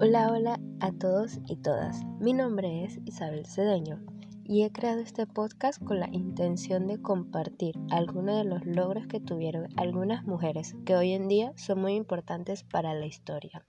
Hola, hola a todos y todas. Mi nombre es Isabel Cedeño y he creado este podcast con la intención de compartir algunos de los logros que tuvieron algunas mujeres que hoy en día son muy importantes para la historia.